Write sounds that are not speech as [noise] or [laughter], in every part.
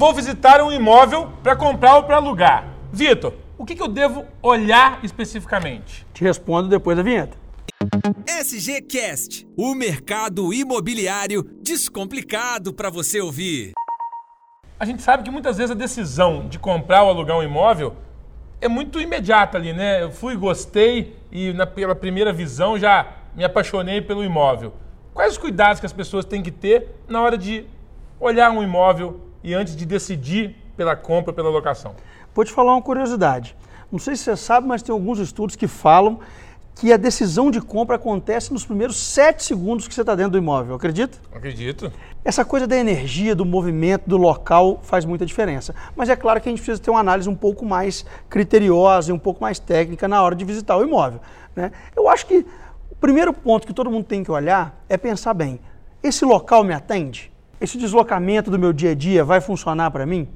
Vou visitar um imóvel para comprar ou para alugar. Vitor, o que, que eu devo olhar especificamente? Te respondo depois da vinheta. SGCast, o mercado imobiliário descomplicado para você ouvir. A gente sabe que muitas vezes a decisão de comprar ou alugar um imóvel é muito imediata ali, né? Eu fui, gostei e na, pela primeira visão já me apaixonei pelo imóvel. Quais os cuidados que as pessoas têm que ter na hora de olhar um imóvel e antes de decidir pela compra, pela locação? Vou te falar uma curiosidade. Não sei se você sabe, mas tem alguns estudos que falam que a decisão de compra acontece nos primeiros sete segundos que você está dentro do imóvel. Acredita? Acredito. Essa coisa da energia, do movimento, do local faz muita diferença. Mas é claro que a gente precisa ter uma análise um pouco mais criteriosa e um pouco mais técnica na hora de visitar o imóvel. Né? Eu acho que o primeiro ponto que todo mundo tem que olhar é pensar bem: esse local me atende? Esse deslocamento do meu dia a dia vai funcionar para mim?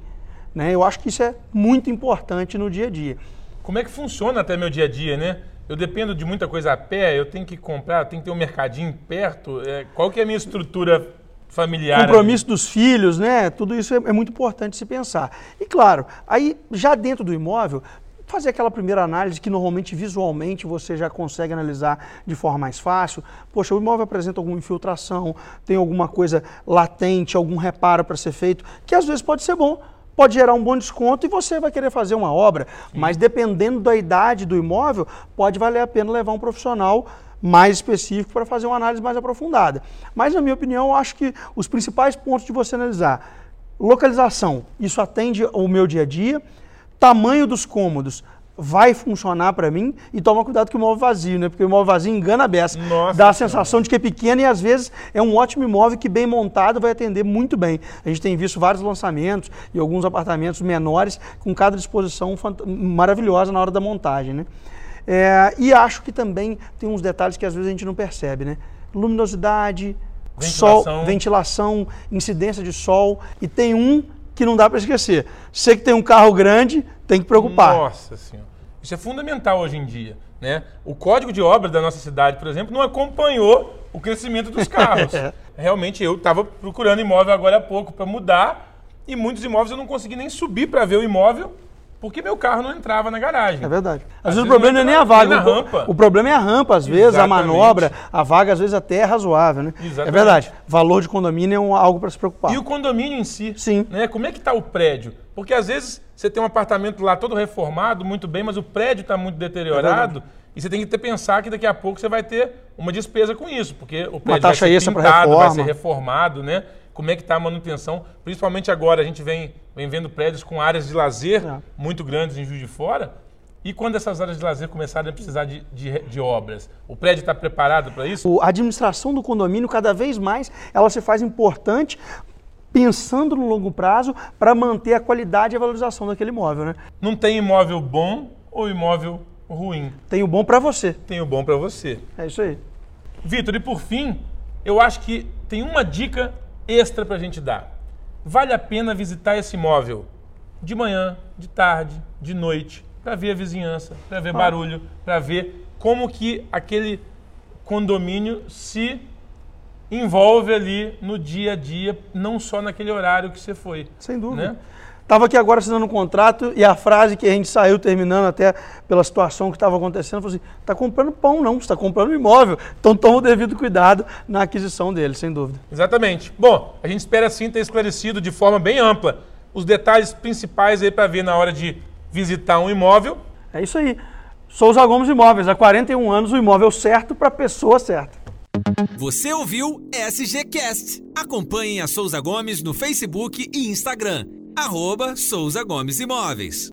Né? Eu acho que isso é muito importante no dia a dia. Como é que funciona até meu dia a dia, né? Eu dependo de muita coisa a pé, eu tenho que comprar, eu tenho que ter um mercadinho perto. É, qual que é a minha estrutura familiar? Compromisso ali? dos filhos, né? Tudo isso é, é muito importante se pensar. E claro, aí já dentro do imóvel, fazer aquela primeira análise que normalmente visualmente você já consegue analisar de forma mais fácil. Poxa, o imóvel apresenta alguma infiltração, tem alguma coisa latente, algum reparo para ser feito, que às vezes pode ser bom pode gerar um bom desconto e você vai querer fazer uma obra. Sim. Mas dependendo da idade do imóvel, pode valer a pena levar um profissional mais específico para fazer uma análise mais aprofundada. Mas, na minha opinião, eu acho que os principais pontos de você analisar: localização, isso atende ao meu dia a dia, tamanho dos cômodos, vai funcionar para mim e toma cuidado com o imóvel vazio, né? Porque o imóvel vazio engana a beça. Nossa Dá a sensação de que é pequeno e às vezes é um ótimo imóvel que bem montado vai atender muito bem. A gente tem visto vários lançamentos e alguns apartamentos menores com cada disposição maravilhosa na hora da montagem, né? É, e acho que também tem uns detalhes que às vezes a gente não percebe, né? Luminosidade, ventilação. sol, ventilação, incidência de sol e tem um que não dá para esquecer. Você que tem um carro grande, tem que preocupar. Nossa Senhora. Isso é fundamental hoje em dia. Né? O código de obra da nossa cidade, por exemplo, não acompanhou o crescimento dos carros. [laughs] Realmente, eu estava procurando imóvel agora há pouco para mudar e muitos imóveis eu não consegui nem subir para ver o imóvel porque meu carro não entrava na garagem. É verdade. Às, às vezes, vezes, o problema não é nem a vaga. O, rampa. o problema é a rampa, às vezes, Exatamente. a manobra, a vaga às vezes até é razoável, né? É Exatamente. É verdade. Valor de condomínio é um, algo para se preocupar. E o condomínio em si. Sim. Né? Como é que está o prédio? Porque às vezes você tem um apartamento lá todo reformado, muito bem, mas o prédio está muito deteriorado. É e você tem que ter, pensar que daqui a pouco você vai ter uma despesa com isso, porque o prédio vai ser pintado, vai ser reformado, né? Como é que está a manutenção, principalmente agora, a gente vem, vem vendo prédios com áreas de lazer é. muito grandes em Juiz de Fora, e quando essas áreas de lazer começarem a precisar de, de, de obras? O prédio está preparado para isso? A administração do condomínio, cada vez mais, ela se faz importante pensando no longo prazo para manter a qualidade e a valorização daquele imóvel. Né? Não tem imóvel bom ou imóvel ruim? Tem o bom para você. Tem o bom para você. É isso aí. Vitor, e por fim, eu acho que tem uma dica extra para a gente dar. Vale a pena visitar esse imóvel de manhã, de tarde, de noite, para ver a vizinhança, para ver ah. barulho, para ver como que aquele condomínio se envolve ali no dia a dia, não só naquele horário que você foi. Sem dúvida. Né? Estava aqui agora assinando um contrato e a frase que a gente saiu terminando até pela situação que estava acontecendo, falou assim, está comprando pão não, está comprando imóvel. Então toma o devido cuidado na aquisição dele, sem dúvida. Exatamente. Bom, a gente espera sim ter esclarecido de forma bem ampla os detalhes principais aí para ver na hora de visitar um imóvel. É isso aí. Souza Gomes Imóveis, há 41 anos o imóvel certo para a pessoa certa. Você ouviu SGCast. Acompanhe a Souza Gomes no Facebook e Instagram arroba Souza Gomes Imóveis.